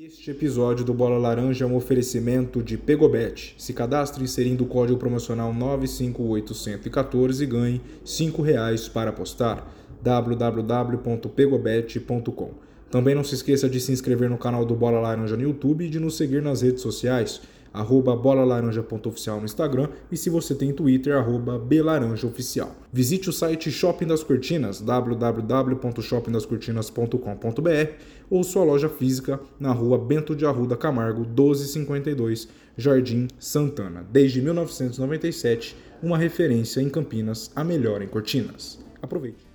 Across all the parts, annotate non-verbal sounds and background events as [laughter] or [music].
Este episódio do Bola Laranja é um oferecimento de Pegobet. Se cadastre inserindo o código promocional 958114 e ganhe 5 reais para apostar. www.pegobet.com Também não se esqueça de se inscrever no canal do Bola Laranja no YouTube e de nos seguir nas redes sociais arroba bolalaranja.oficial no Instagram e se você tem Twitter, arroba belaranjaoficial. Visite o site Shopping das Cortinas, www.shoppingdascortinas.com.br ou sua loja física na rua Bento de Arruda Camargo, 1252, Jardim Santana. Desde 1997, uma referência em Campinas, a melhor em Cortinas. Aproveite!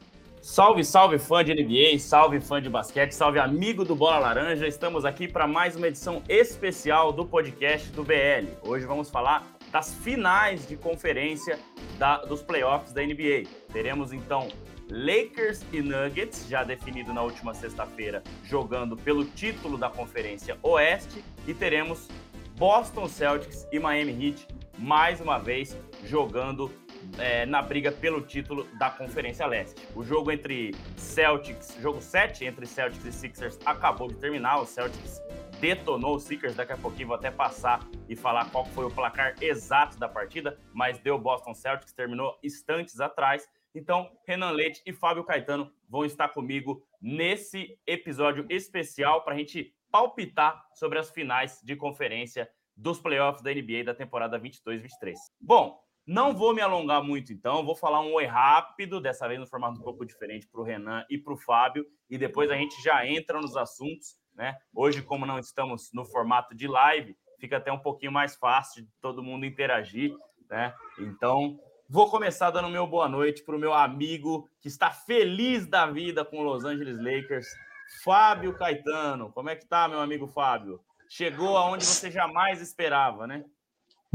Salve, salve fã de NBA, salve fã de basquete, salve amigo do Bola Laranja. Estamos aqui para mais uma edição especial do podcast do BL. Hoje vamos falar das finais de conferência da, dos playoffs da NBA. Teremos então Lakers e Nuggets, já definido na última sexta-feira, jogando pelo título da Conferência Oeste, e teremos Boston Celtics e Miami Heat mais uma vez jogando é, na briga pelo título da Conferência Leste. O jogo entre Celtics, jogo 7 entre Celtics e Sixers acabou de terminar. O Celtics detonou os Sixers. Daqui a pouquinho vou até passar e falar qual foi o placar exato da partida, mas deu Boston Celtics, terminou instantes atrás. Então, Renan Leite e Fábio Caetano vão estar comigo nesse episódio especial para a gente palpitar sobre as finais de conferência dos playoffs da NBA da temporada 22-23. Bom, não vou me alongar muito, então, vou falar um oi rápido, dessa vez no formato um pouco diferente para o Renan e para o Fábio, e depois a gente já entra nos assuntos. Né? Hoje, como não estamos no formato de live, fica até um pouquinho mais fácil de todo mundo interagir. Né? Então, vou começar dando meu boa noite para o meu amigo que está feliz da vida com os Los Angeles Lakers, Fábio Caetano. Como é que tá, meu amigo Fábio? Chegou aonde você jamais esperava, né?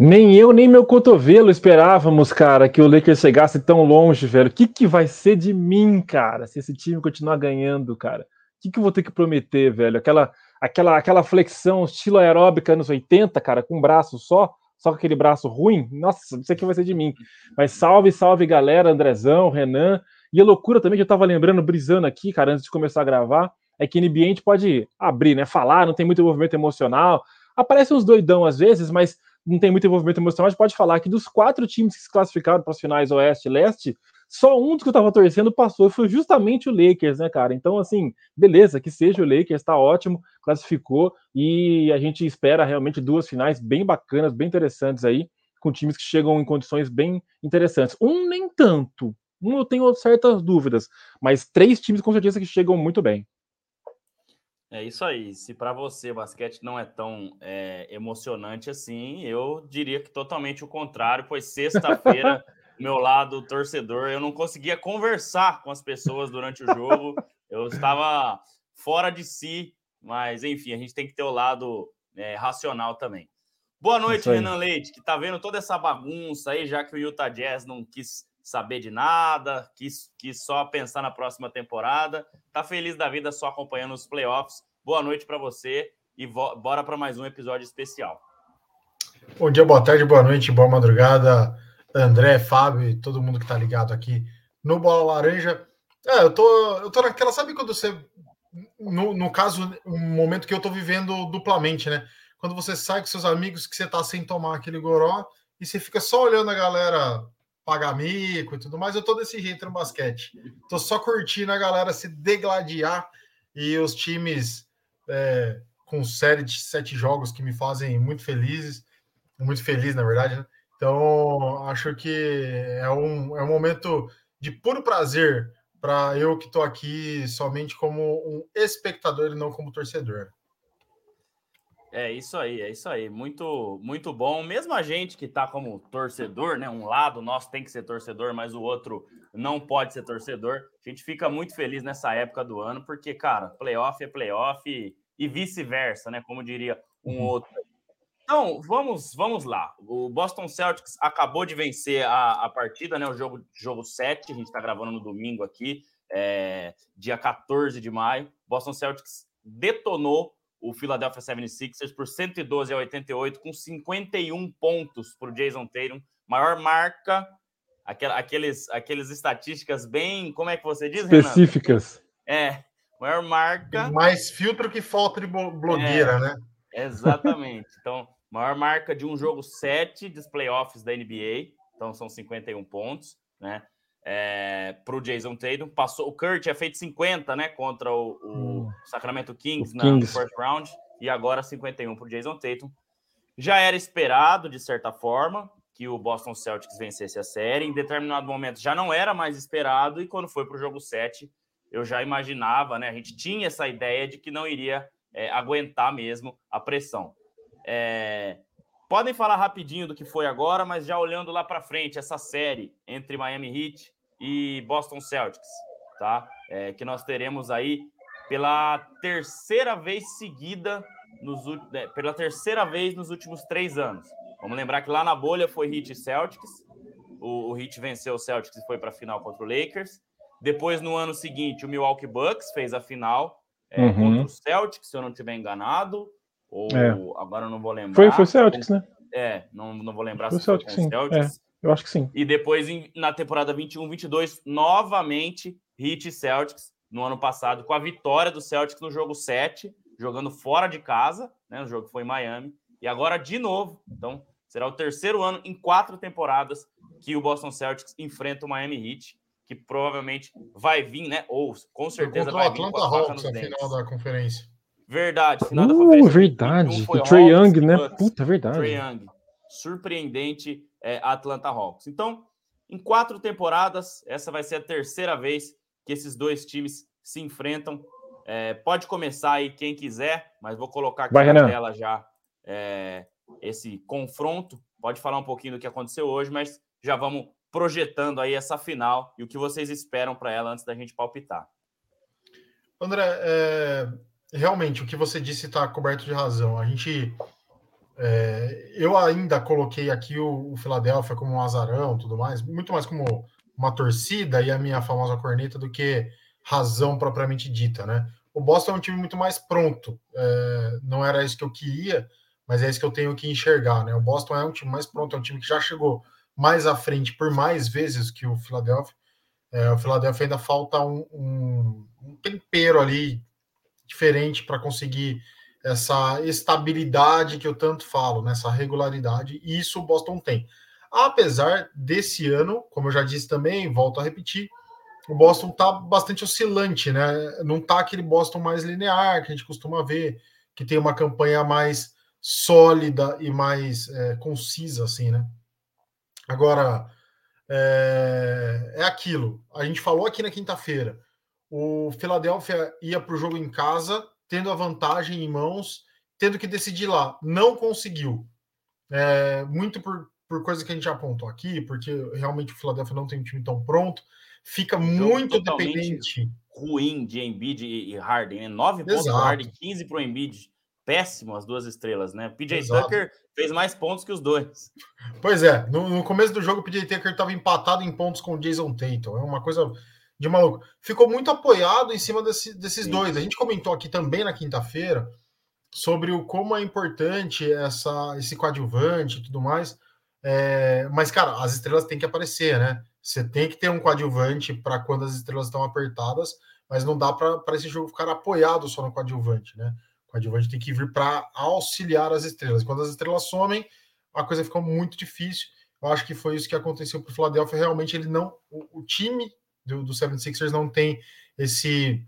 Nem eu, nem meu cotovelo esperávamos, cara, que o Lakers chegasse tão longe, velho. O que, que vai ser de mim, cara, se esse time continuar ganhando, cara? O que, que eu vou ter que prometer, velho? Aquela, aquela, aquela flexão estilo aeróbica nos 80, cara, com um braço só, só com aquele braço ruim? Nossa, isso aqui vai ser de mim. Mas salve, salve, galera, Andrezão, Renan. E a loucura também que eu tava lembrando, brisando aqui, cara, antes de começar a gravar, é que NBA a gente pode abrir, né? Falar, não tem muito envolvimento emocional. Aparece uns doidão às vezes, mas não tem muito envolvimento emocional, a pode falar que dos quatro times que se classificaram para as finais Oeste e Leste, só um dos que eu tava torcendo passou, foi justamente o Lakers, né, cara? Então, assim, beleza, que seja o Lakers, tá ótimo, classificou, e a gente espera realmente duas finais bem bacanas, bem interessantes aí, com times que chegam em condições bem interessantes. Um nem tanto, um eu tenho certas dúvidas, mas três times com certeza que chegam muito bem. É isso aí. Se para você o basquete não é tão é, emocionante assim, eu diria que totalmente o contrário, pois sexta-feira, [laughs] meu lado torcedor, eu não conseguia conversar com as pessoas durante o jogo, eu estava fora de si, mas enfim, a gente tem que ter o lado é, racional também. Boa noite, Renan Leite, que tá vendo toda essa bagunça aí, já que o Utah Jazz não quis saber de nada, quis, quis só pensar na próxima temporada. Tá feliz da vida só acompanhando os playoffs. Boa noite para você e bora para mais um episódio especial. Bom dia, boa tarde, boa noite, boa madrugada, André, Fábio todo mundo que tá ligado aqui no Bola Laranja. É, eu tô, eu tô naquela, sabe quando você, no, no caso, um momento que eu tô vivendo duplamente, né? Quando você sai com seus amigos que você tá sem tomar aquele goró e você fica só olhando a galera pagar mico e tudo mais, eu tô desse jeito no basquete. Tô só curtindo a galera se degladiar e os times é, com série de sete jogos que me fazem muito felizes, muito feliz, na verdade. Né? Então, acho que é um, é um momento de puro prazer para eu que estou aqui somente como um espectador e não como torcedor. É isso aí, é isso aí. Muito, muito bom. Mesmo a gente que tá como torcedor, né? Um lado nosso tem que ser torcedor, mas o outro não pode ser torcedor. A gente fica muito feliz nessa época do ano, porque, cara, playoff é playoff e, e vice-versa, né? Como diria um uhum. outro. Então, vamos, vamos lá. O Boston Celtics acabou de vencer a, a partida, né? O jogo, jogo 7, a gente está gravando no domingo aqui, é, dia 14 de maio. Boston Celtics detonou o Philadelphia 76ers por 112 a 88, com 51 pontos para o Jason Tatum, maior marca, aqueles, aqueles estatísticas bem, como é que você diz, Específicas. Renan? É, Maior marca. Mais filtro que falta de blogueira, é, né? Exatamente. [laughs] Então, maior marca de um jogo 7 dos playoffs da NBA. Então, são 51 pontos, né? É, para o Jason Tatum. Passou, o Kurt tinha feito 50, né? Contra o, o hum. Sacramento Kings, o na, Kings. no first round. E agora 51 para o Jason Tatum. Já era esperado, de certa forma, que o Boston Celtics vencesse a série. Em determinado momento já não era mais esperado, e quando foi para o jogo 7, eu já imaginava, né? A gente tinha essa ideia de que não iria é, aguentar mesmo a pressão. É, podem falar rapidinho do que foi agora, mas já olhando lá para frente, essa série entre Miami Heat e Boston Celtics, tá? É, que nós teremos aí pela terceira vez seguida, nos, é, pela terceira vez nos últimos três anos. Vamos lembrar que lá na bolha foi Heat e Celtics. O, o Heat venceu o Celtics e foi para a final contra o Lakers. Depois, no ano seguinte, o Milwaukee Bucks fez a final é, uhum. contra o Celtics, se eu não estiver enganado. Ou é. agora eu não vou lembrar. Foi, foi Celtics, né? É, não, não vou lembrar foi se Celtics, foi com sim. Celtics. É, eu acho que sim. E depois, na temporada 21-22, novamente Heat e Celtics no ano passado, com a vitória do Celtics no jogo 7, jogando fora de casa, né? O jogo foi em Miami. E agora de novo. Então, será o terceiro ano em quatro temporadas que o Boston Celtics enfrenta o Miami Heat, que provavelmente vai vir, né? Ou com certeza vai vir. Atlanta Hawks na final da conferência. Verdade, final uh, da conferência. Verdade. O Trey Young, né? Bucks, Puta, verdade. Trey Young. Surpreendente é, Atlanta Hawks. Então, em quatro temporadas, essa vai ser a terceira vez que esses dois times se enfrentam. É, pode começar aí quem quiser, mas vou colocar aqui vai, na Renan. tela já é, esse confronto. Pode falar um pouquinho do que aconteceu hoje, mas já vamos projetando aí essa final e o que vocês esperam para ela antes da gente palpitar. André, é, realmente o que você disse está coberto de razão. A gente, é, eu ainda coloquei aqui o, o Philadelphia como um azarão, tudo mais, muito mais como uma torcida e a minha famosa corneta do que razão propriamente dita, né? O Boston é um time muito mais pronto. É, não era isso que eu queria, mas é isso que eu tenho que enxergar, né? O Boston é um time mais pronto, é um time que já chegou mais à frente por mais vezes que o Philadelphia. É, o Philadelphia ainda falta um, um, um tempero ali diferente para conseguir essa estabilidade que eu tanto falo, nessa né? regularidade, e isso o Boston tem. Apesar desse ano, como eu já disse também, volto a repetir, o Boston tá bastante oscilante, né? Não tá aquele Boston mais linear que a gente costuma ver, que tem uma campanha mais sólida e mais é, concisa, assim, né? Agora, é, é aquilo. A gente falou aqui na quinta-feira. O Philadelphia ia para o jogo em casa, tendo a vantagem em mãos, tendo que decidir lá. Não conseguiu. É, muito por, por coisa que a gente já apontou aqui, porque realmente o Philadelphia não tem um time tão pronto. Fica muito dependente. Ruim de Embiid e Harden, né? 9 pontos para Harden, 15 para o Embiid péssimo as duas estrelas, né? PJ Exato. Tucker fez mais pontos que os dois. Pois é, no, no começo do jogo o PJ Tucker estava empatado em pontos com o Jason Tatum, é uma coisa de maluco. Ficou muito apoiado em cima desse, desses Sim. dois. A gente comentou aqui também na quinta-feira sobre o como é importante essa, esse coadjuvante e tudo mais. É, mas, cara, as estrelas têm que aparecer, né? Você tem que ter um coadjuvante para quando as estrelas estão apertadas, mas não dá para esse jogo ficar apoiado só no coadjuvante, né? O coadjuvante tem que vir para auxiliar as estrelas. Quando as estrelas somem, a coisa fica muito difícil. Eu acho que foi isso que aconteceu para o Philadelphia. Realmente, ele não. O, o time do, do 76ers não tem esse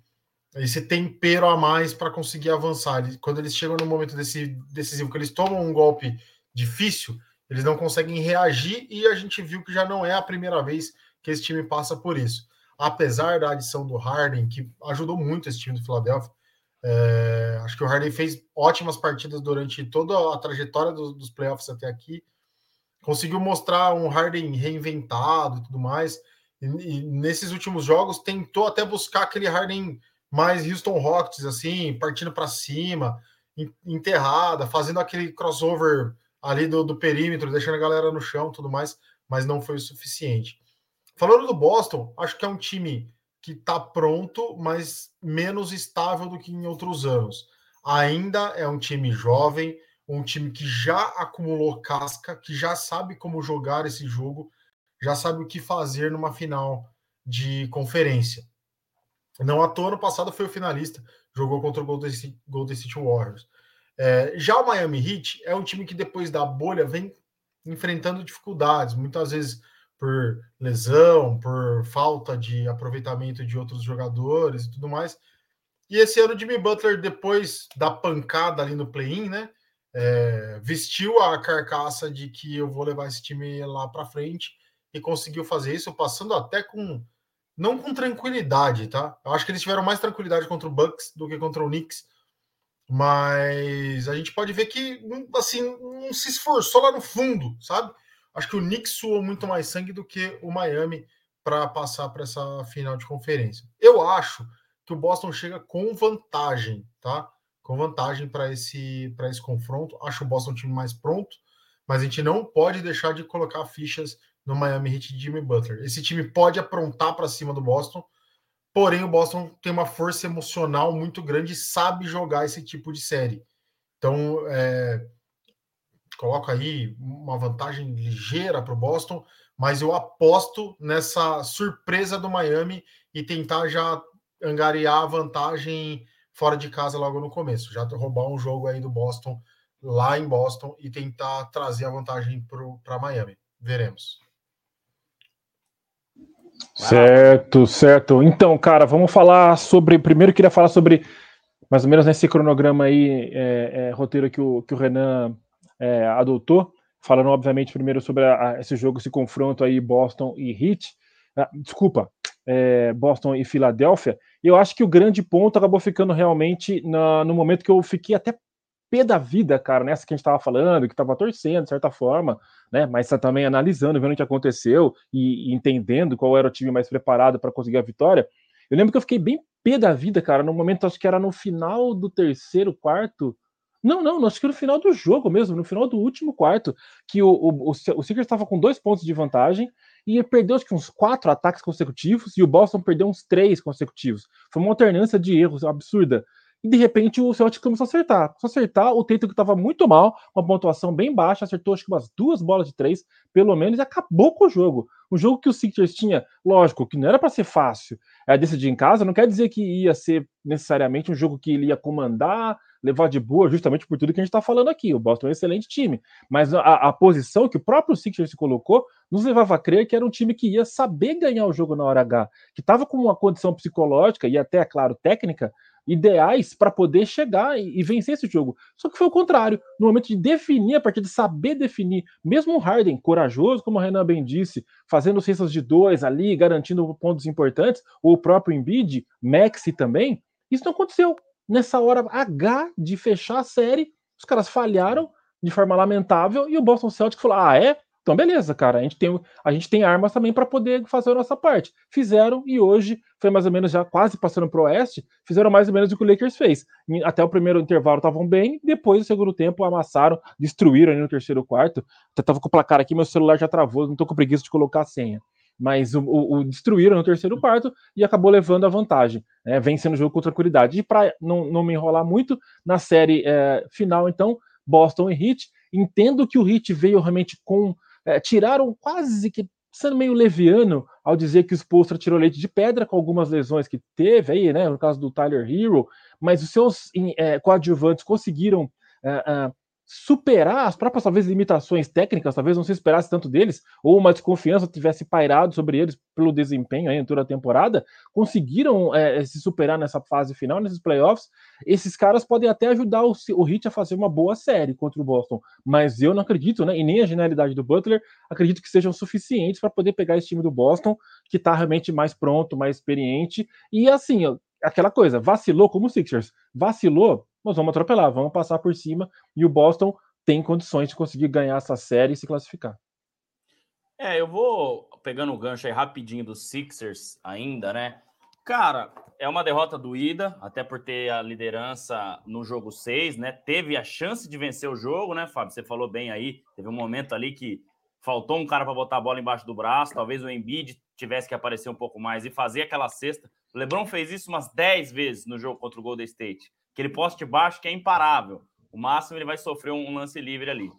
esse tempero a mais para conseguir avançar. Quando eles chegam no momento desse, decisivo, que eles tomam um golpe difícil, eles não conseguem reagir e a gente viu que já não é a primeira vez que esse time passa por isso. Apesar da adição do Harden, que ajudou muito esse time do Philadelphia, é, acho que o Harden fez ótimas partidas durante toda a trajetória do, dos playoffs até aqui. Conseguiu mostrar um Harden reinventado e tudo mais. E, e, nesses últimos jogos tentou até buscar aquele Harden mais Houston Rockets, assim, partindo para cima, enterrada, fazendo aquele crossover ali do, do perímetro, deixando a galera no chão tudo mais, mas não foi o suficiente. Falando do Boston, acho que é um time que está pronto, mas menos estável do que em outros anos. Ainda é um time jovem, um time que já acumulou casca, que já sabe como jogar esse jogo, já sabe o que fazer numa final de conferência. Não à toa, no passado foi o finalista, jogou contra o Golden City, Golden City Warriors. É, já o Miami Heat é um time que depois da bolha vem enfrentando dificuldades, muitas vezes por lesão, por falta de aproveitamento de outros jogadores e tudo mais. E esse ano o Jimmy Butler, depois da pancada ali no play-in, né? É, vestiu a carcaça de que eu vou levar esse time lá para frente e conseguiu fazer isso, passando até com não com tranquilidade, tá? Eu acho que eles tiveram mais tranquilidade contra o Bucks do que contra o Knicks, mas a gente pode ver que assim não se esforçou lá no fundo, sabe? Acho que o Knicks suou muito mais sangue do que o Miami para passar para essa final de conferência. Eu acho que o Boston chega com vantagem, tá? Com vantagem para esse esse confronto. Acho o Boston um time mais pronto, mas a gente não pode deixar de colocar fichas no Miami Heat de Jimmy Butler. Esse time pode aprontar para cima do Boston, porém o Boston tem uma força emocional muito grande e sabe jogar esse tipo de série. Então, é, coloco aí uma vantagem ligeira para o Boston, mas eu aposto nessa surpresa do Miami e tentar já angariar a vantagem fora de casa logo no começo, já roubar um jogo aí do Boston lá em Boston e tentar trazer a vantagem para Miami. Veremos. Certo, certo. Então, cara, vamos falar sobre. Primeiro, queria falar sobre mais ou menos nesse cronograma aí, é, é, roteiro que o, que o Renan é, adotou, falando, obviamente, primeiro sobre a, a, esse jogo, esse confronto aí, Boston e Heat. Ah, desculpa, é, Boston e Filadélfia. Eu acho que o grande ponto acabou ficando realmente na, no momento que eu fiquei até pé da vida, cara, nessa que a gente estava falando, que estava torcendo, de certa forma, né? Mas tá também analisando, vendo o que aconteceu e, e entendendo qual era o time mais preparado para conseguir a vitória. Eu lembro que eu fiquei bem pé da vida, cara, no momento, acho que era no final do terceiro, quarto. Não, não, acho que no final do jogo mesmo, no final do último quarto, que o, o, o, o estava com dois pontos de vantagem e perdeu acho que uns quatro ataques consecutivos e o Boston perdeu uns três consecutivos. Foi uma alternância de erros absurda e de repente o Celtic começou a acertar. Começou a acertar, o Tatum que estava muito mal, uma pontuação bem baixa, acertou acho que umas duas bolas de três, pelo menos, e acabou com o jogo. O jogo que o Sixers tinha, lógico, que não era para ser fácil é, decidir em casa, não quer dizer que ia ser necessariamente um jogo que ele ia comandar, levar de boa, justamente por tudo que a gente está falando aqui. O Boston é um excelente time, mas a, a, posição que o próprio Sixers se colocou nos levava a crer que era um time que ia saber ganhar o jogo na hora H, que estava com uma condição psicológica e até, claro, técnica ideais para poder chegar e, e, vencer esse jogo. Só que foi o contrário. No momento de definir, a partir de saber definir, mesmo o Harden, corajoso, como o Renan bem disse, fazendo cestas de dois ali, garantindo pontos importantes, ou o próprio Embiid, Maxi também, isso não aconteceu. Nessa hora H de fechar a série, os caras falharam de forma lamentável e o Boston Celtics falou: ah, é? Então, beleza, cara, a gente tem, a gente tem armas também para poder fazer a nossa parte. Fizeram e hoje foi mais ou menos já quase passando para o oeste, fizeram mais ou menos o que o Lakers fez. Até o primeiro intervalo estavam bem, depois, no segundo tempo, amassaram, destruíram ali no terceiro quarto. Até tava com o placar aqui, meu celular já travou, não estou com preguiça de colocar a senha. Mas o, o, o, destruíram no terceiro quarto e acabou levando a vantagem, né, vencendo o jogo com tranquilidade. E para não, não me enrolar muito, na série é, final, então, Boston e Heat, entendo que o Heat veio realmente com é, tiraram quase que sendo meio leviano ao dizer que o Spolstra tirou leite de pedra com algumas lesões que teve aí, né, no caso do Tyler Hero, mas os seus é, coadjuvantes conseguiram é, superar as próprias, talvez, limitações técnicas, talvez não se esperasse tanto deles, ou uma desconfiança tivesse pairado sobre eles pelo desempenho aí toda a temporada, conseguiram é, se superar nessa fase final, nesses playoffs. Esses caras podem até ajudar o, o Heat a fazer uma boa série contra o Boston, mas eu não acredito, né, e nem a genialidade do Butler, acredito que sejam suficientes para poder pegar esse time do Boston, que está realmente mais pronto, mais experiente, e assim, aquela coisa, vacilou como o Sixers, vacilou, nós vamos atropelar, vamos passar por cima e o Boston tem condições de conseguir ganhar essa série e se classificar. É, eu vou pegando o gancho aí rapidinho dos Sixers ainda, né? Cara, é uma derrota doída, até por ter a liderança no jogo 6, né? Teve a chance de vencer o jogo, né, Fábio? Você falou bem aí, teve um momento ali que faltou um cara para botar a bola embaixo do braço, talvez o Embiid tivesse que aparecer um pouco mais e fazer aquela cesta. O LeBron fez isso umas 10 vezes no jogo contra o Golden State aquele poste baixo que é imparável. O máximo ele vai sofrer um, lance livre ali.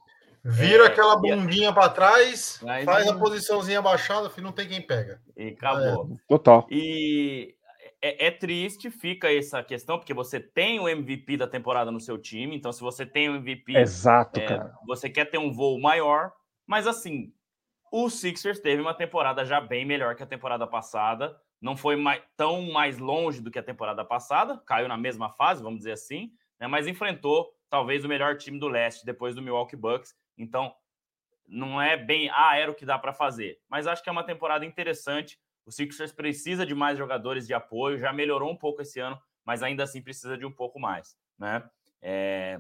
Vira é, aquela bundinha para trás, faz a posiçãozinha baixada, não tem quem pega. E acabou. É. Total. E é, é, triste, fica essa questão, porque você tem o MVP da temporada no seu time, então se você tem o MVP, Exato, é, cara. você quer ter um voo maior, mas assim, o Sixers teve uma temporada já bem melhor que a temporada passada, não foi mais, tão mais longe do que a temporada passada, caiu na mesma fase, vamos dizer assim, né, mas enfrentou talvez o melhor time do leste depois do Milwaukee Bucks, então não é bem, ah, era o que dá para fazer, mas acho que é uma temporada interessante o Sixers precisa de mais jogadores de apoio, já melhorou um pouco esse ano, mas ainda assim precisa de um pouco mais, né? É...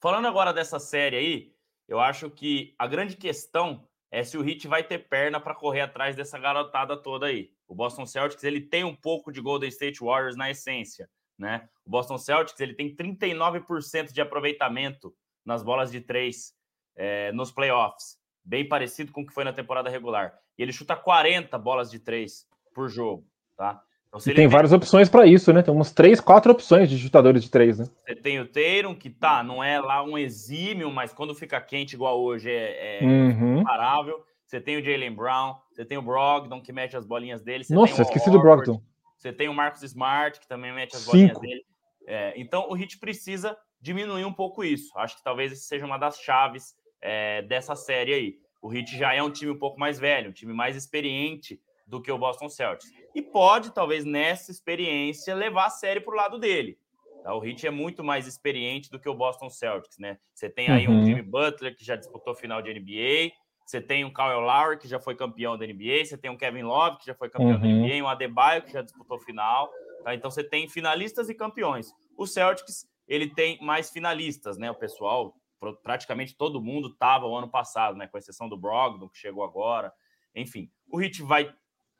Falando agora dessa série aí, eu acho que a grande questão é se o Heat vai ter perna para correr atrás dessa garotada toda aí. O Boston Celtics ele tem um pouco de Golden State Warriors na essência, né? O Boston Celtics ele tem 39% de aproveitamento nas bolas de três é, nos playoffs, bem parecido com o que foi na temporada regular e ele chuta 40 bolas de três por jogo, tá? Então, tem, tem, várias opções para isso, né? Tem uns três, quatro opções de chutadores de três, né? Você tem o Teiron, que tá, não é lá um exímio, mas quando fica quente igual hoje é, é uhum. imparável. Você tem o Jalen Brown, você tem o Brogdon, que mete as bolinhas dele. Nossa, esqueci do Brogdon. Você tem o Marcos Smart, que também mete as Cinco. bolinhas dele. É, então, o Heat precisa diminuir um pouco isso. Acho que talvez isso seja uma das chaves é, dessa série aí. O Heat já é um time um pouco mais velho, um time mais experiente do que o Boston Celtics. E pode, talvez, nessa experiência, levar a série para o lado dele. Tá? O Heat é muito mais experiente do que o Boston Celtics, né? Você tem aí uhum. um Jimmy Butler, que já disputou final de NBA, você tem um Kyle Lowry, que já foi campeão da NBA, você tem um Kevin Love, que já foi campeão uhum. da NBA, um Adebayo, que já disputou final. Tá? Então, você tem finalistas e campeões. O Celtics, ele tem mais finalistas, né? O pessoal praticamente todo mundo estava o ano passado, né? Com exceção do Brogdon, que chegou agora. Enfim, o Heat vai.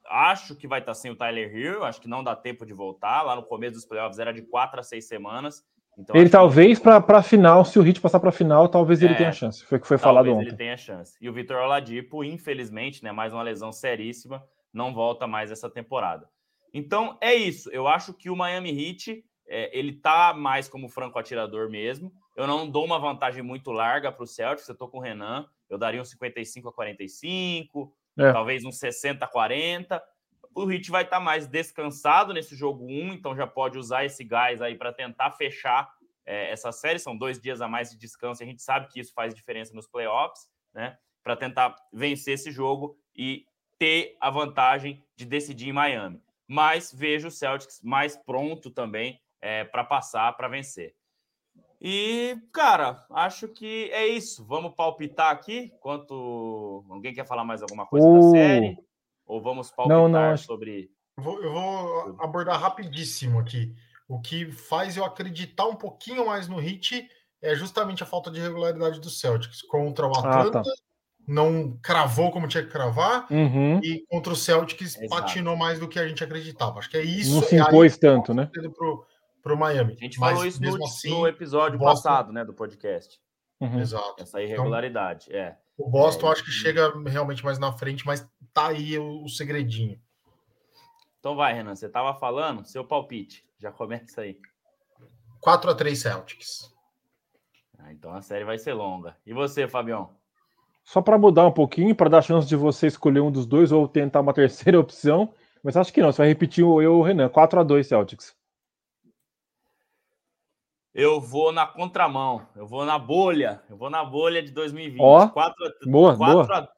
Acho que vai estar tá sem o Tyler Hill, acho que não dá tempo de voltar. Lá no começo dos playoffs era de quatro a seis semanas. Então, ele talvez que... para a final, se o Heat passar para a final, talvez é, ele tenha chance. Foi o que foi falado ontem. ele tenha chance. E o Vitor Oladipo, infelizmente, né, mais uma lesão seríssima, não volta mais essa temporada. Então é isso. Eu acho que o Miami Heat é, ele tá mais como franco atirador mesmo. Eu não dou uma vantagem muito larga para o Celtics. Eu estou com o Renan. Eu daria um 55 a 45, é. talvez um 60 a 40. O Heat vai estar tá mais descansado nesse jogo 1, então já pode usar esse gás aí para tentar fechar é, essa série. São dois dias a mais de descanso. A gente sabe que isso faz diferença nos playoffs, né? Para tentar vencer esse jogo e ter a vantagem de decidir em Miami. Mas vejo o Celtics mais pronto também é, para passar, para vencer. E, cara, acho que é isso. Vamos palpitar aqui. Quanto. Alguém quer falar mais alguma coisa uh. da série? Ou vamos palpitar não, não, sobre. Eu vou, eu vou abordar rapidíssimo aqui. O que faz eu acreditar um pouquinho mais no Hit é justamente a falta de regularidade do Celtics contra o Atlanta. Ah, tá. Não cravou como tinha que cravar, uhum. e contra o Celtics Exato. patinou mais do que a gente acreditava. Acho que é isso. Não se impôs tanto, né? Pro, para o Miami. A gente Mas, falou isso no, assim, no episódio Boston... passado, né, do podcast. Uhum. Exato. Essa irregularidade, então, é. O Boston é, acho que chega realmente mais na frente, mas tá aí o, o segredinho. Então vai, Renan, você estava falando, seu palpite. Já começa aí. 4 a 3 Celtics. Ah, então a série vai ser longa. E você, Fabião? Só para mudar um pouquinho, para dar chance de você escolher um dos dois ou tentar uma [laughs] terceira opção, mas acho que não, você vai repetir o eu, o Renan. 4 a 2 Celtics. Eu vou na contramão, eu vou na bolha, eu vou na bolha de 2020. Ó, 4 a, boa, 4 boa. A,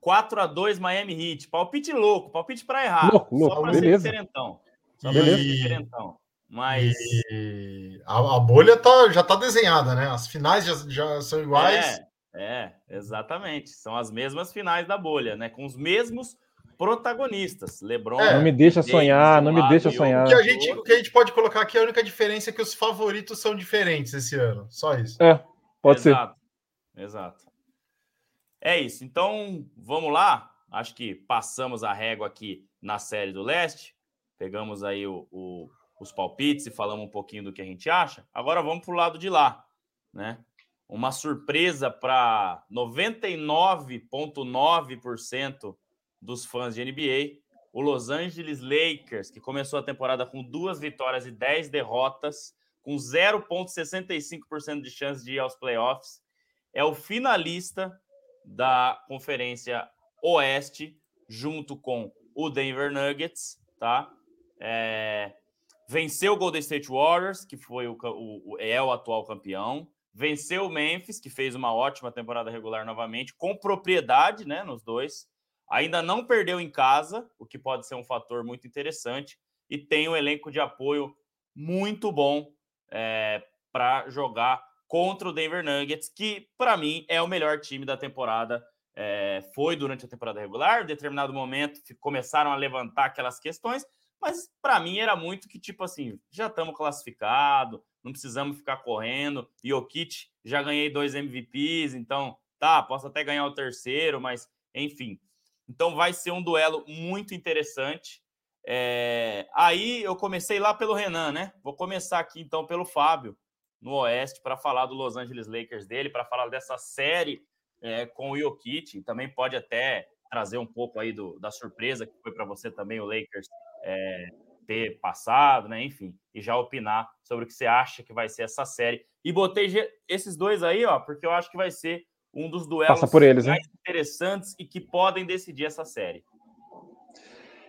4 a 2 Miami Heat. Palpite louco, palpite para errar. Louco, louco, só para ser diferentão. Só para ser diferentão. Mas e... a, a, bolha tá, já tá desenhada, né? As finais já, já são iguais. É, é, exatamente. São as mesmas finais da bolha, né? Com os mesmos protagonistas. LeBron. É, não me deixa sonhar, não me deixa sonhar. O que, a gente, o que a gente pode colocar aqui, a única diferença é que os favoritos são diferentes esse ano. Só isso. É, pode Exato. ser. Exato. É isso. Então, vamos lá. Acho que passamos a régua aqui na série do leste. Pegamos aí o, o, os palpites e falamos um pouquinho do que a gente acha. Agora vamos para o lado de lá, né? Uma surpresa para 99,9% dos fãs de NBA, o Los Angeles Lakers, que começou a temporada com duas vitórias e dez derrotas, com 0,65% de chance de ir aos playoffs, é o finalista da Conferência Oeste, junto com o Denver Nuggets, tá? É, venceu o Golden State Warriors, que foi o, o, é o atual campeão. Venceu o Memphis, que fez uma ótima temporada regular novamente, com propriedade né, nos dois. Ainda não perdeu em casa, o que pode ser um fator muito interessante. E tem um elenco de apoio muito bom é, para jogar contra o Denver Nuggets, que para mim é o melhor time da temporada. É, foi durante a temporada regular, em determinado momento começaram a levantar aquelas questões, mas para mim era muito que, tipo assim, já estamos classificados, não precisamos ficar correndo. E o Kit já ganhei dois MVPs, então tá, posso até ganhar o terceiro, mas enfim. Então vai ser um duelo muito interessante. É... Aí eu comecei lá pelo Renan, né? Vou começar aqui então pelo Fábio, no Oeste, para falar do Los Angeles Lakers dele, para falar dessa série é, com o Jokic. Também pode até trazer um pouco aí do, da surpresa que foi para você também o Lakers é, ter passado, né? Enfim, e já opinar sobre o que você acha que vai ser essa série. E botei esses dois aí, ó, porque eu acho que vai ser um dos duelos eles, mais hein? interessantes e que podem decidir essa série.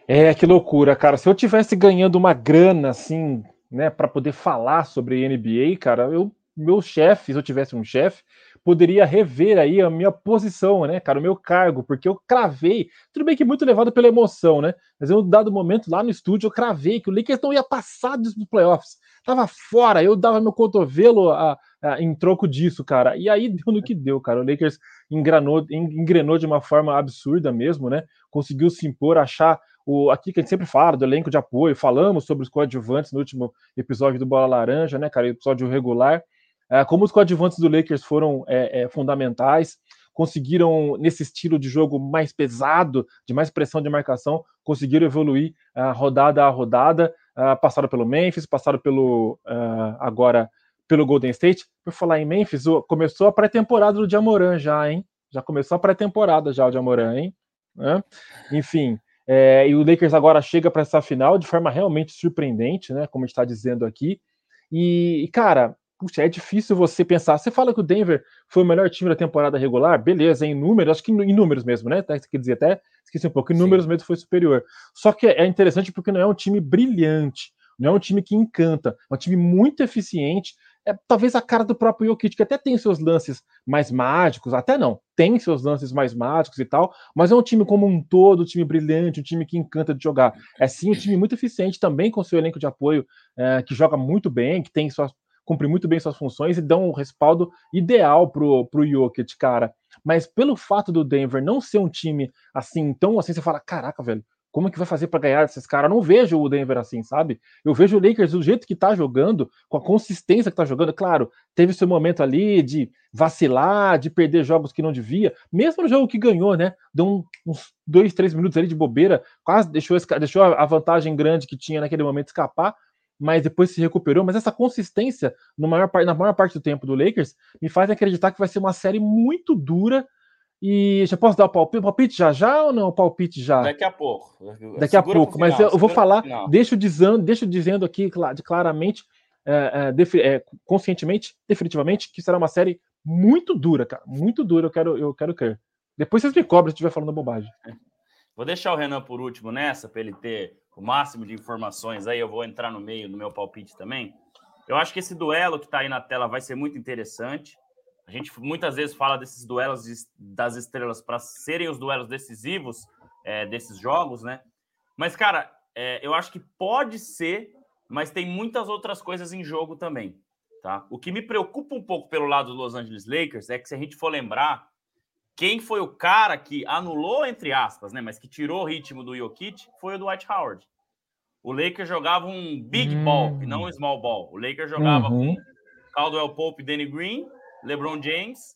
É, que loucura, cara. Se eu tivesse ganhando uma grana assim, né, para poder falar sobre NBA, cara, eu meu chefe, se eu tivesse um chefe, poderia rever aí a minha posição, né, cara, o meu cargo, porque eu cravei, tudo bem que muito levado pela emoção, né, mas em um dado momento lá no estúdio eu cravei que o Lakers não ia passar dos playoffs, tava fora, eu dava meu cotovelo a, em troco disso, cara, e aí deu no que deu, cara, o Lakers engrenou, engrenou de uma forma absurda mesmo, né, conseguiu se impor, achar o, aqui que a gente sempre fala do elenco de apoio, falamos sobre os coadjuvantes no último episódio do Bola Laranja, né, cara, episódio regular, é, como os coadjuvantes do Lakers foram é, é, fundamentais, conseguiram, nesse estilo de jogo mais pesado, de mais pressão de marcação, conseguiram evoluir uh, rodada a rodada, uh, passaram pelo Memphis, passaram pelo uh, agora pelo Golden State. Por falar em Memphis, começou a pré-temporada do Jamoran já, hein? Já começou a pré-temporada já o Jamoran, hein? Enfim, é, e o Lakers agora chega para essa final de forma realmente surpreendente, né? Como está dizendo aqui. E, cara, puxa, é difícil você pensar. Você fala que o Denver foi o melhor time da temporada regular, beleza, em números, acho que em números mesmo, né? Você quer dizer até, esqueci um pouco, em números Sim. mesmo foi superior. Só que é interessante porque não é um time brilhante, não é um time que encanta, é um time muito eficiente. É talvez a cara do próprio Jokic, que até tem seus lances mais mágicos, até não, tem seus lances mais mágicos e tal, mas é um time como um todo, um time brilhante, um time que encanta de jogar. É sim um time muito eficiente também com seu elenco de apoio, é, que joga muito bem, que tem suas cumpre muito bem suas funções e dão um respaldo ideal pro, pro Jokic, cara. Mas pelo fato do Denver não ser um time assim, tão assim, você fala, caraca, velho, como é que vai fazer para ganhar esses caras? Não vejo o Denver assim, sabe? Eu vejo o Lakers do jeito que tá jogando, com a consistência que tá jogando. Claro, teve seu momento ali de vacilar, de perder jogos que não devia. Mesmo no jogo que ganhou, né? Deu uns dois, três minutos ali de bobeira, quase deixou, deixou a vantagem grande que tinha naquele momento escapar mas depois se recuperou. Mas essa consistência no maior, na maior parte do tempo do Lakers me faz acreditar que vai ser uma série muito dura. E já posso dar o palpite, palpite já já ou não? O palpite já? Daqui a pouco. Daqui segura a pouco, final, mas eu, eu vou falar, deixo dizendo, deixo dizendo aqui claramente, é, é, é, conscientemente, definitivamente, que será uma série muito dura, cara. Muito dura, eu quero, eu quero crer. Depois vocês me cobram se estiver falando bobagem. [laughs] Vou deixar o Renan por último nessa, para ele ter o máximo de informações aí, eu vou entrar no meio no meu palpite também. Eu acho que esse duelo que está aí na tela vai ser muito interessante. A gente muitas vezes fala desses duelos das estrelas para serem os duelos decisivos é, desses jogos, né? Mas, cara, é, eu acho que pode ser, mas tem muitas outras coisas em jogo também, tá? O que me preocupa um pouco pelo lado dos Los Angeles Lakers é que se a gente for lembrar, quem foi o cara que anulou, entre aspas, né, mas que tirou o ritmo do Jokic foi o Dwight Howard. O Lakers jogava um big hum. ball e não um small ball. O Lakers jogava uhum. com Caldwell Pope, Danny Green, LeBron James,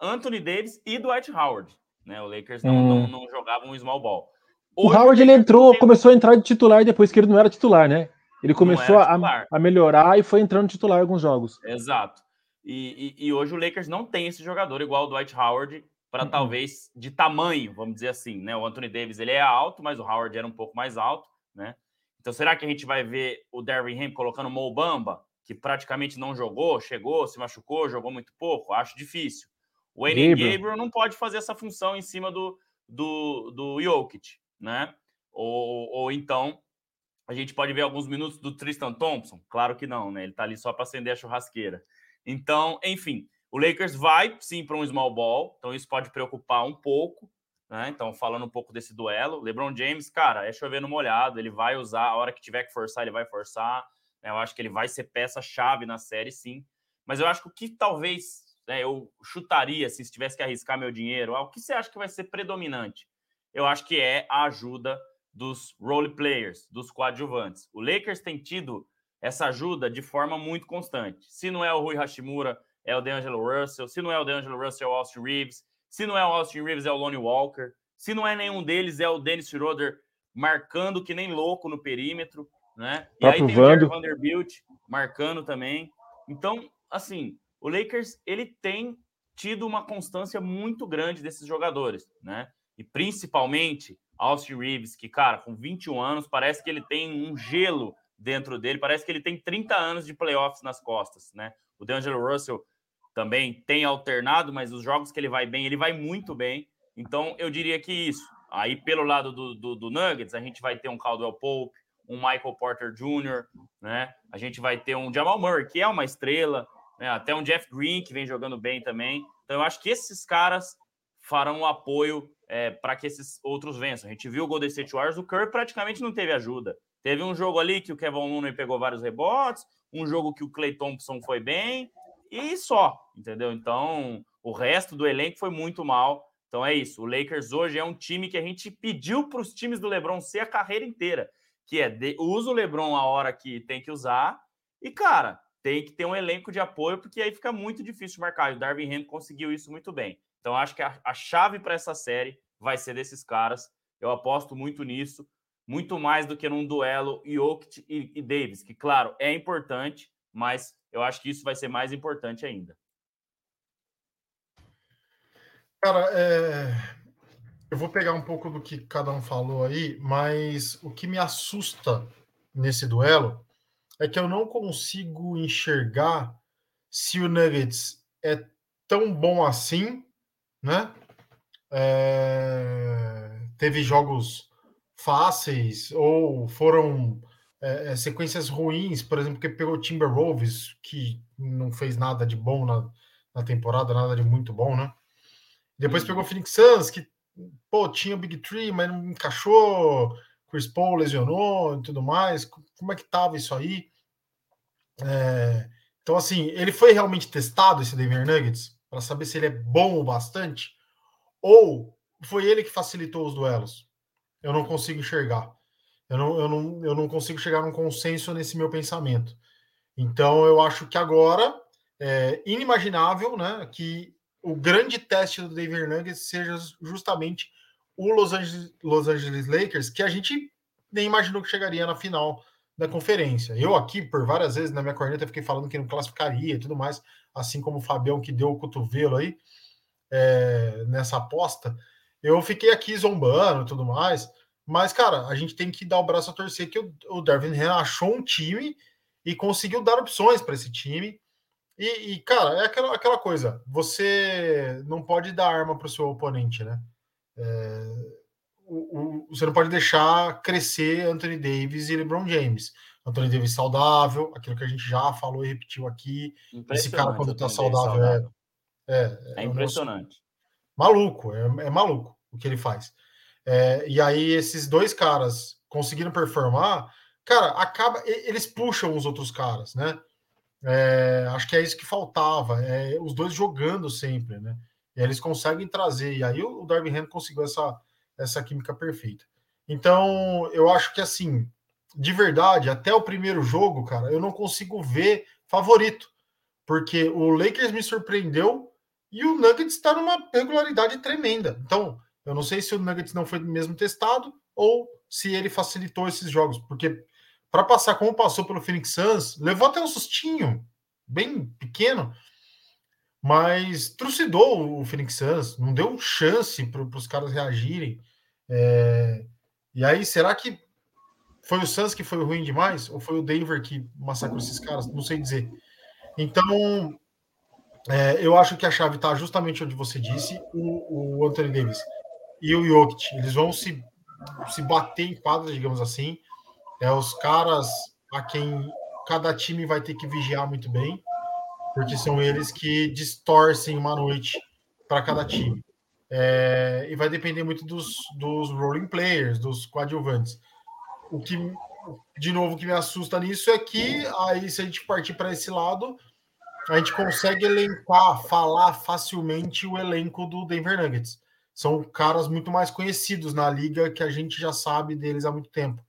Anthony Davis e Dwight Howard. Né? O Lakers não, hum. não, não jogava um small ball. Hoje, o Howard ele entrou, começou a entrar de titular depois que ele não era titular, né? Ele começou a, a, melhorar e foi entrando titular em alguns jogos. Exato. E, e, e, hoje o Lakers não tem esse jogador igual o Dwight Howard para uhum. talvez de tamanho, vamos dizer assim, né? O Anthony Davis ele é alto, mas o Howard era um pouco mais alto, né? Então será que a gente vai ver o Derwin Ham colocando Mo Bamba, que praticamente não jogou, chegou, se machucou, jogou muito pouco? Acho difícil. O Enem Gabriel não pode fazer essa função em cima do do, do Jokic, né? Ou, ou então a gente pode ver alguns minutos do Tristan Thompson? Claro que não, né? Ele tá ali só para acender a churrasqueira. Então, enfim, o Lakers vai sim para um small ball, então isso pode preocupar um pouco, né? Então, falando um pouco desse duelo, LeBron James, cara, é chover no molhado, ele vai usar, a hora que tiver que forçar, ele vai forçar. Né? Eu acho que ele vai ser peça-chave na série, sim. Mas eu acho que o que talvez né, eu chutaria, se tivesse que arriscar meu dinheiro, ah, o que você acha que vai ser predominante? Eu acho que é a ajuda dos role players, dos coadjuvantes. O Lakers tem tido essa ajuda de forma muito constante. Se não é o Rui Hashimura, é o DeAngelo Russell. Se não é o DeAngelo Russell, é o Austin Reeves. Se não é o Austin Reeves, é o Lonnie Walker. Se não é nenhum deles, é o Dennis Schroeder marcando que nem louco no perímetro, né? E aí tem o Vanderbilt marcando também. Então, assim, o Lakers ele tem tido uma constância muito grande desses jogadores, né? E principalmente Austin Reeves, que, cara, com 21 anos, parece que ele tem um gelo dentro dele, parece que ele tem 30 anos de playoffs nas costas, né? O DeAngelo Russell também tem alternado, mas os jogos que ele vai bem, ele vai muito bem. Então, eu diria que isso. Aí, pelo lado do, do, do Nuggets, a gente vai ter um Caldwell Pope, um Michael Porter Jr., né? A gente vai ter um Jamal Murray, que é uma estrela, né? até um Jeff Green, que vem jogando bem também. Então, eu acho que esses caras farão o apoio é, para que esses outros vençam. A gente viu o Golden State Warriors, o Curry praticamente não teve ajuda. Teve um jogo ali que o Kevin Looney pegou vários rebotes, um jogo que o Clay Thompson foi bem, e só, entendeu? Então, o resto do elenco foi muito mal. Então é isso. O Lakers hoje é um time que a gente pediu para os times do LeBron ser a carreira inteira, que é de, usa o LeBron a hora que tem que usar e cara, tem que ter um elenco de apoio porque aí fica muito difícil marcar. E o Darvin Ham conseguiu isso muito bem. Então acho que a, a chave para essa série vai ser desses caras. Eu aposto muito nisso, muito mais do que num duelo Jokic e, e Davis, que claro é importante, mas eu acho que isso vai ser mais importante ainda. Cara, é... eu vou pegar um pouco do que cada um falou aí, mas o que me assusta nesse duelo é que eu não consigo enxergar se o Nuggets é tão bom assim, né? É... Teve jogos fáceis ou foram é, é, sequências ruins, por exemplo, que pegou o Timberwolves, que não fez nada de bom na, na temporada, nada de muito bom, né? Depois uhum. pegou o Phoenix Suns, que pô, tinha o Big Tree, mas não encaixou, Chris Paul lesionou e tudo mais. Como é que tava isso aí? É, então, assim, ele foi realmente testado, esse Denver Nuggets, para saber se ele é bom o bastante? Ou foi ele que facilitou os duelos? Eu não consigo enxergar. Eu não, eu, não, eu não consigo chegar num consenso nesse meu pensamento. Então, eu acho que agora é inimaginável né, que o grande teste do Denver Nuggets seja justamente o Los Angeles, Los Angeles Lakers, que a gente nem imaginou que chegaria na final da conferência. Eu aqui, por várias vezes na minha corneta, fiquei falando que não classificaria e tudo mais, assim como o Fabião que deu o cotovelo aí é, nessa aposta. Eu fiquei aqui zombando e tudo mais, mas, cara, a gente tem que dar o braço a torcer que o, o Darwin Ham achou um time e conseguiu dar opções para esse time. E, e, cara, é aquela, aquela coisa: você não pode dar arma para o seu oponente, né? É, o, o, você não pode deixar crescer Anthony Davis e LeBron James. Anthony Davis saudável, aquilo que a gente já falou e repetiu aqui. Esse cara, quando está saudável, saudável, é, é, é, é impressionante. Maluco, é, é maluco o que ele faz. É, e aí esses dois caras conseguiram performar, cara, acaba eles puxam os outros caras, né? É, acho que é isso que faltava, é, os dois jogando sempre, né? E eles conseguem trazer, e aí o, Darby Ham conseguiu essa, essa química perfeita. Então, eu acho que assim, de verdade, até o primeiro jogo, cara, eu não consigo ver favorito, porque o Lakers me surpreendeu e o Nuggets está numa regularidade tremenda. Então, eu não sei se o Nuggets não foi mesmo testado ou se ele facilitou esses jogos, porque para passar como passou pelo Phoenix Suns, levou até um sustinho, bem pequeno, mas trucidou o Phoenix Suns, não deu chance para os caras reagirem. É... E aí, será que foi o Suns que foi ruim demais? Ou foi o Denver que massacrou esses caras? Não sei dizer. Então, é, eu acho que a chave está justamente onde você disse, o, o Anthony Davis e o Jokic. Eles vão se, se bater em quadra, digamos assim. É os caras a quem cada time vai ter que vigiar muito bem, porque são eles que distorcem uma noite para cada time. É, e vai depender muito dos, dos rolling players, dos coadjuvantes. O que, de novo, o que me assusta nisso é que aí, se a gente partir para esse lado, a gente consegue elencar, falar facilmente o elenco do Denver Nuggets. São caras muito mais conhecidos na liga que a gente já sabe deles há muito tempo.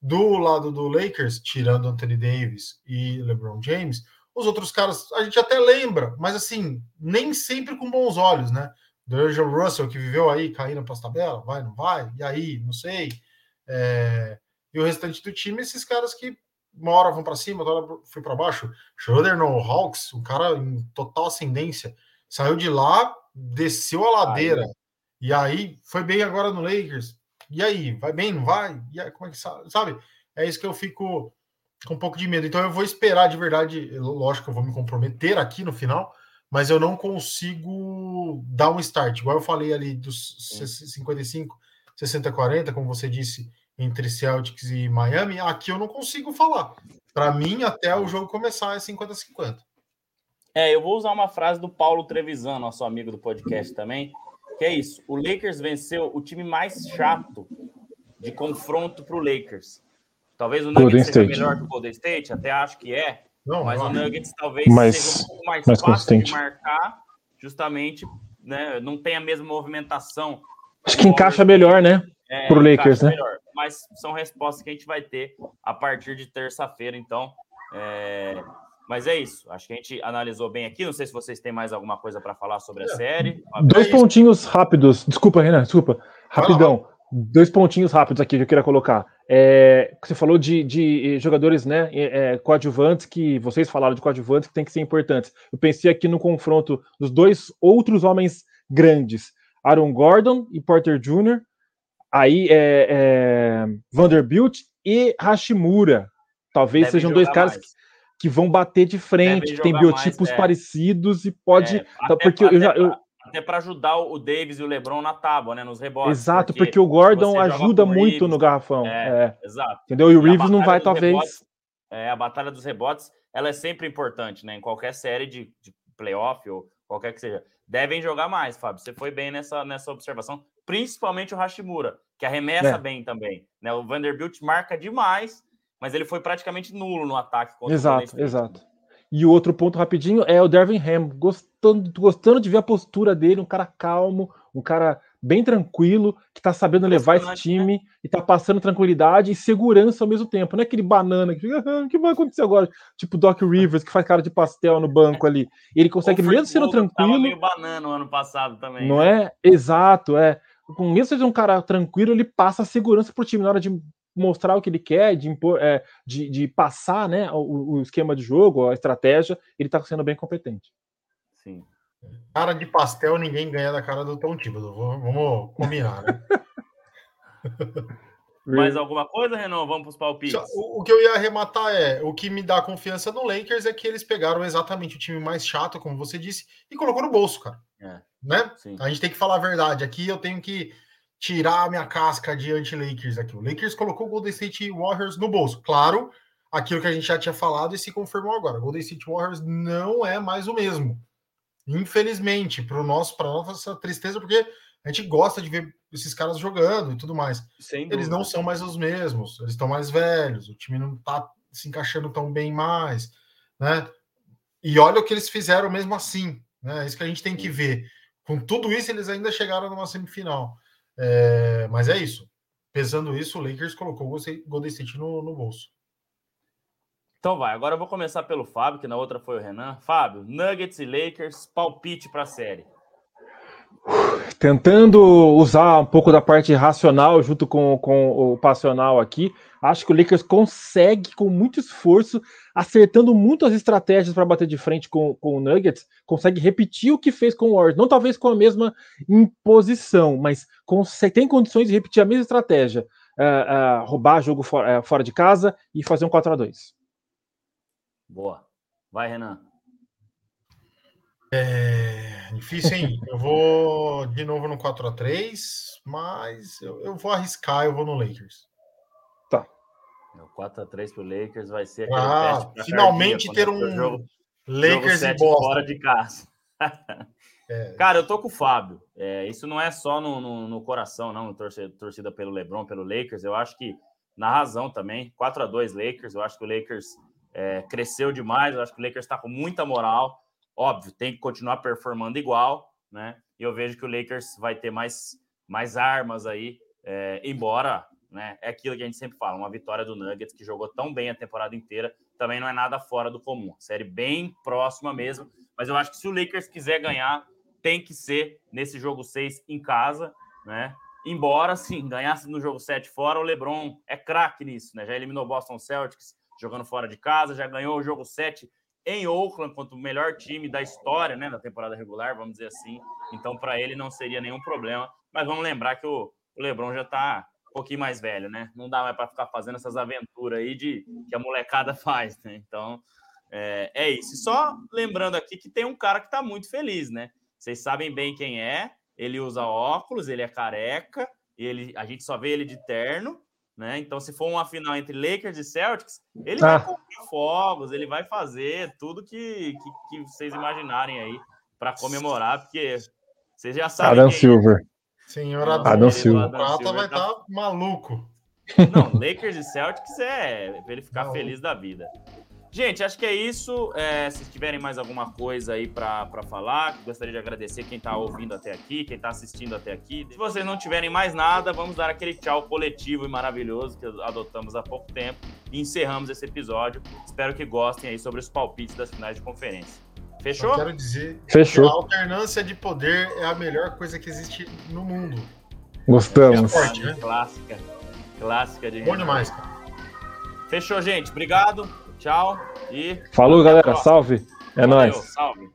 Do lado do Lakers, tirando Anthony Davis e LeBron James, os outros caras a gente até lembra, mas assim, nem sempre com bons olhos, né? D'Angelo Russell, que viveu aí caindo para as tabelas, vai, não vai, e aí, não sei. É... E o restante do time, esses caras que uma hora vão para cima, outra hora foi para baixo. Schroeder no Hawks, um cara em total ascendência, saiu de lá, desceu a ladeira, aí. e aí foi bem agora no Lakers. E aí, vai bem, não vai? E aí, como é que sabe? É isso que eu fico com um pouco de medo. Então eu vou esperar de verdade, lógico que eu vou me comprometer aqui no final, mas eu não consigo dar um start. Igual eu falei ali dos 55, 60, 40, como você disse, entre Celtics e Miami, aqui eu não consigo falar. Para mim, até o jogo começar é 50-50. É, eu vou usar uma frase do Paulo Trevisan, nosso amigo do podcast também, que é isso. O Lakers venceu o time mais chato de confronto para o Lakers. Talvez o Nuggets seja State. melhor que o Golden State, até acho que é. Não, mas não. o Nuggets talvez mas, seja um pouco mais, mais fácil consistente. de marcar, justamente, né? Não tem a mesma movimentação. Acho que encaixa melhor, né? É, Pro Lakers, né? Melhor mas são respostas que a gente vai ter a partir de terça-feira, então. É... Mas é isso. Acho que a gente analisou bem aqui. Não sei se vocês têm mais alguma coisa para falar sobre a é. série. Dois pontinhos rápidos. Desculpa, Renan, desculpa. Rapidão. Dois pontinhos rápidos aqui que eu queria colocar. É, você falou de, de jogadores né, é, coadjuvantes, que vocês falaram de coadjuvantes que tem que ser importantes. Eu pensei aqui no confronto dos dois outros homens grandes, Aaron Gordon e Porter Jr., Aí é, é Vanderbilt e Hashimura. Talvez Deve sejam dois caras que, que, vão bater de frente, que têm biotipos mais, é. parecidos e pode. É, até, porque eu já. Eu... Até para ajudar o Davis e o LeBron na tábua, né? Nos rebotes. Exato, porque, porque o Gordon ajuda muito Reeves, no garrafão. É, é, exato. Entendeu? E o Reeves não vai, talvez. Rebotes, é, a batalha dos rebotes, ela é sempre importante, né? Em qualquer série de, de playoff ou qualquer que seja. Devem jogar mais, Fábio. Você foi bem nessa, nessa observação principalmente o Hashimura, que arremessa é. bem também. Né? O Vanderbilt marca demais, mas ele foi praticamente nulo no ataque. exato, exato. E o outro ponto rapidinho é o Dervin Ham, gostando, gostando de ver a postura dele, um cara calmo, um cara bem tranquilo, que tá sabendo levar esse né? time né? e tá passando tranquilidade e segurança ao mesmo tempo. Não é aquele banana que fica, ah, o que vai acontecer agora? Tipo Doc Rivers, que faz cara de pastel no banco ali. Ele consegue, mesmo sendo tranquilo. Tava meio banana no ano passado também. Não né? é? Exato, é com mesmo de um cara tranquilo, ele passa a segurança pro time na hora de mostrar o que ele quer, de, impor, é, de, de passar né, o, o, esquema de jogo, a estratégia, ele está sendo bem competente. Sim. Cara de pastel, ninguém ganha da cara do Tom Thibodeau. Vamos combinar, né? [laughs] Mais alguma coisa, Renan? Vamos para os palpites. O, o, que eu ia arrematar é: o que me dá confiança no Lakers é que eles pegaram exatamente o time mais chato, como você disse, e colocou no bolso, cara. É, né? Sim. A gente tem que falar a verdade. Aqui eu tenho que tirar a minha casca de anti-Lakers aqui. O Lakers colocou o Golden State Warriors no bolso. Claro, aquilo que a gente já tinha falado e se confirmou agora. O Golden State Warriors não é mais o mesmo. Infelizmente, para nosso, para nossa tristeza, porque a gente gosta de ver esses caras jogando e tudo mais. Eles não são mais os mesmos, eles estão mais velhos, o time não está se encaixando tão bem mais, né? E olha o que eles fizeram mesmo assim, né? É isso que a gente tem que ver. Com tudo isso, eles ainda chegaram numa semifinal. É, mas é isso. Pesando isso, o Lakers colocou o Golden State no, no bolso. Então vai, agora eu vou começar pelo Fábio, que na outra foi o Renan. Fábio, Nuggets e Lakers, palpite para a série. Tentando usar um pouco da parte racional junto com, com o passional aqui, acho que o Lakers consegue, com muito esforço, acertando muito as estratégias para bater de frente com, com o Nuggets, consegue repetir o que fez com o Warriors. Não talvez com a mesma imposição, mas consegue, tem condições de repetir a mesma estratégia. Uh, uh, roubar jogo for, uh, fora de casa e fazer um 4 a 2 Boa. Vai, Renan. É difícil, hein? eu vou de novo no 4x3, mas eu, eu, vou arriscar, eu vou no Lakers. Tá. 4x3 pro Lakers vai ser aquele ah, finalmente ter um jogo, Lakers jogo e Boston. fora de casa. [laughs] é. Cara, eu tô com o Fábio. É, isso não é só no, no, no coração, não, torcida, torcida pelo LeBron, pelo Lakers. Eu acho que na razão também. 4 a 2 Lakers. Eu acho que o Lakers é, cresceu demais. Eu acho que o Lakers está com muita moral. Óbvio, tem que continuar performando igual, né? E eu vejo que o Lakers vai ter mais, mais armas aí, é, embora né? É aquilo que a gente sempre fala, uma vitória do Nuggets que jogou tão bem a temporada inteira, também não é nada fora do comum. Série bem próxima mesmo, mas eu acho que se o Lakers quiser ganhar, tem que ser nesse jogo 6 em casa, né? Embora, sim, ganhasse no jogo 7 fora, o LeBron é craque nisso, né? Já eliminou o Boston Celtics jogando fora de casa, já ganhou o jogo 7 em Oakland contra o melhor time da história, né, da temporada regular, vamos dizer assim. Então, para ele não seria nenhum problema, mas vamos lembrar que o, o LeBron já está pouquinho mais velho, né? Não dá mais para ficar fazendo essas aventuras aí de que a molecada [laughs] faz, né? Então, é, é isso. E só lembrando aqui que tem um cara que está muito feliz, né? Vocês sabem bem quem é. Ele usa óculos, ele é careca, ele, a gente só vê ele de terno, né? Então, se for uma final entre Lakers e Celtics, ele ah. vai comprar fogos, ele vai fazer tudo que, que, que vocês imaginarem aí para comemorar, porque vocês já sabem. Adam Silver. Senhor Adam, Silva. O Prata vai estar tá maluco. Não, Lakers e Celtics é pra ele ficar Não. feliz da vida. Gente, acho que é isso. É, se tiverem mais alguma coisa aí para falar, gostaria de agradecer quem está ouvindo até aqui, quem está assistindo até aqui. Se vocês não tiverem mais nada, vamos dar aquele tchau coletivo e maravilhoso que adotamos há pouco tempo e encerramos esse episódio. Espero que gostem aí sobre os palpites das finais de conferência. Fechou? quero dizer Fechou. que a alternância de poder é a melhor coisa que existe no mundo. Gostamos. É forte, né? Clássica. Clássica de. Bom demais, cara. Fechou, gente. Obrigado. Tchau. E. Falou, galera. Salve. É nóis. Salve.